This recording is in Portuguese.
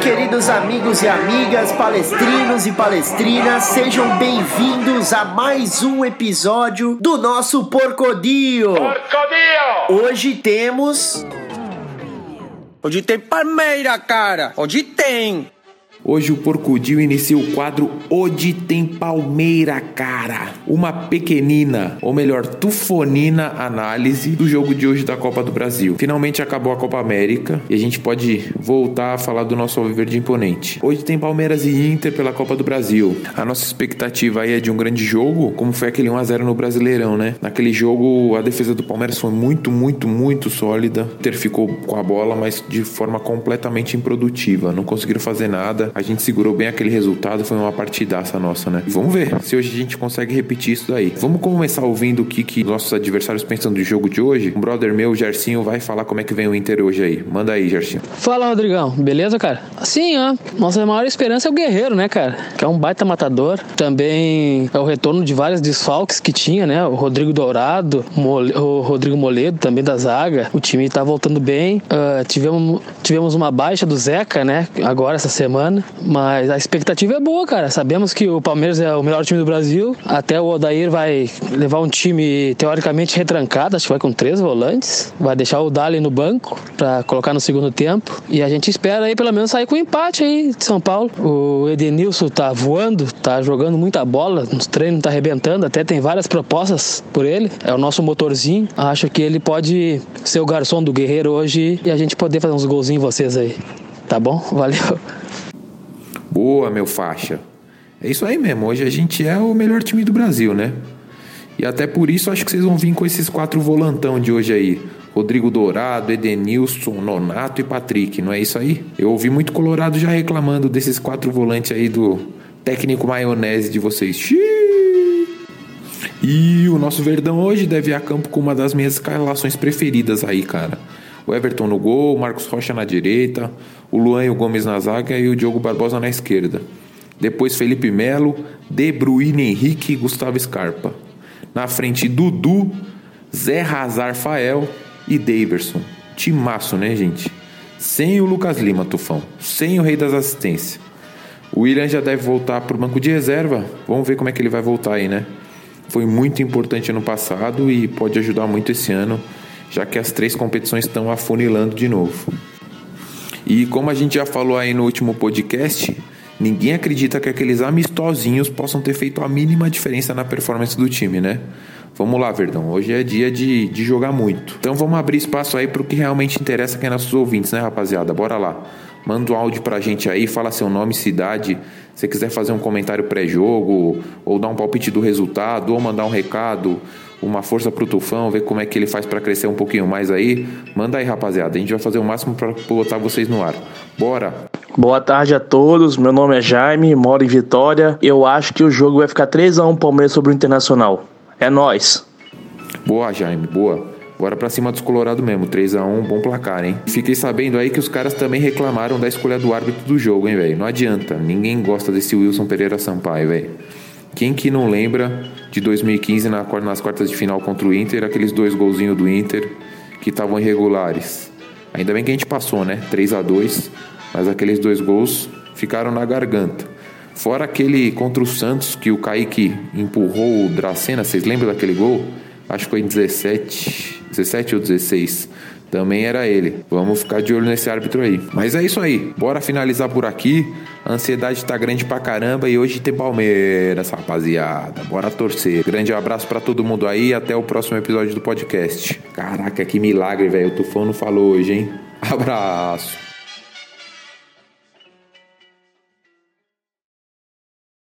Queridos amigos e amigas, palestrinos e palestrinas, sejam bem-vindos a mais um episódio do nosso Porcodio. Porcodio! Hoje temos Onde tem Palmeira, cara? Onde tem? Hoje o Porcudil inicia o quadro Ode tem Palmeira, cara. Uma pequenina, ou melhor, tufonina análise do jogo de hoje da Copa do Brasil. Finalmente acabou a Copa América e a gente pode voltar a falar do nosso Alviverde imponente. Hoje tem Palmeiras e Inter pela Copa do Brasil. A nossa expectativa aí é de um grande jogo, como foi aquele 1x0 no Brasileirão, né? Naquele jogo a defesa do Palmeiras foi muito, muito, muito sólida. Inter ficou com a bola, mas de forma completamente improdutiva. Não conseguiram fazer nada. A gente segurou bem aquele resultado, foi uma partidaça nossa, né? Vamos ver se hoje a gente consegue repetir isso daí. Vamos começar ouvindo o que, que nossos adversários pensam do jogo de hoje. Um brother meu, o Gercinho, vai falar como é que vem o Inter hoje aí. Manda aí, Gercinho. Fala, Rodrigão. Beleza, cara? Assim, ó. Nossa maior esperança é o Guerreiro, né, cara? Que é um baita matador. Também é o retorno de vários desfalques que tinha, né? O Rodrigo Dourado, o Rodrigo Moledo, também da zaga. O time tá voltando bem. Uh, tivemos, tivemos uma baixa do Zeca, né? Agora, essa semana. Mas a expectativa é boa, cara. Sabemos que o Palmeiras é o melhor time do Brasil. Até o Odair vai levar um time teoricamente retrancado, acho que vai com três volantes. Vai deixar o Dali no banco para colocar no segundo tempo. E a gente espera aí pelo menos sair com um empate aí de São Paulo. O Edenilson tá voando, tá jogando muita bola, nos treinos tá arrebentando, até tem várias propostas por ele. É o nosso motorzinho. Acho que ele pode ser o garçom do Guerreiro hoje e a gente poder fazer uns golzinhos em vocês aí. Tá bom? Valeu. Boa, meu faixa. É isso aí mesmo. Hoje a gente é o melhor time do Brasil, né? E até por isso acho que vocês vão vir com esses quatro volantão de hoje aí. Rodrigo Dourado, Edenilson, Nonato e Patrick, não é isso aí? Eu ouvi muito Colorado já reclamando desses quatro volantes aí do técnico maionese de vocês. Xiii! E o nosso Verdão hoje deve ir a campo com uma das minhas escalações preferidas aí, cara. O Everton no gol, o Marcos Rocha na direita, o Luan e o Gomes na zaga e o Diogo Barbosa na esquerda. Depois Felipe Melo, De Bruyne Henrique e Gustavo Scarpa. Na frente Dudu, Zé Hazar Fael e Daverson. Timaço, né, gente? Sem o Lucas Lima, Tufão. Sem o rei das assistências. O William já deve voltar pro banco de reserva. Vamos ver como é que ele vai voltar aí, né? Foi muito importante ano passado e pode ajudar muito esse ano, já que as três competições estão afunilando de novo. E como a gente já falou aí no último podcast, ninguém acredita que aqueles amistosinhos possam ter feito a mínima diferença na performance do time, né? Vamos lá, Verdão. Hoje é dia de, de jogar muito. Então vamos abrir espaço aí para o que realmente interessa que é nossos ouvintes, né, rapaziada? Bora lá. Manda um áudio pra gente aí, fala seu nome, cidade. Se quiser fazer um comentário pré-jogo, ou dar um palpite do resultado, ou mandar um recado, uma força pro Tufão, ver como é que ele faz para crescer um pouquinho mais aí. Manda aí, rapaziada. A gente vai fazer o máximo para botar vocês no ar. Bora! Boa tarde a todos, meu nome é Jaime, moro em Vitória. Eu acho que o jogo vai ficar 3x1 Palmeiras sobre o Internacional. É nós. Boa, Jaime, boa. Bora pra cima dos Colorado mesmo, 3 a 1 bom placar, hein? Fiquei sabendo aí que os caras também reclamaram da escolha do árbitro do jogo, hein, velho? Não adianta, ninguém gosta desse Wilson Pereira Sampaio, velho. Quem que não lembra de 2015 nas quartas de final contra o Inter, aqueles dois golzinhos do Inter que estavam irregulares? Ainda bem que a gente passou, né? 3 a 2 mas aqueles dois gols ficaram na garganta. Fora aquele contra o Santos que o Kaique empurrou o Dracena, vocês lembram daquele gol? Acho que foi em 17, 17 ou 16. Também era ele. Vamos ficar de olho nesse árbitro aí. Mas é isso aí. Bora finalizar por aqui. A ansiedade tá grande pra caramba e hoje tem Palmeiras, rapaziada. Bora torcer. Grande abraço para todo mundo aí. Até o próximo episódio do podcast. Caraca, que milagre, velho. O Tufão não falou hoje, hein? Abraço.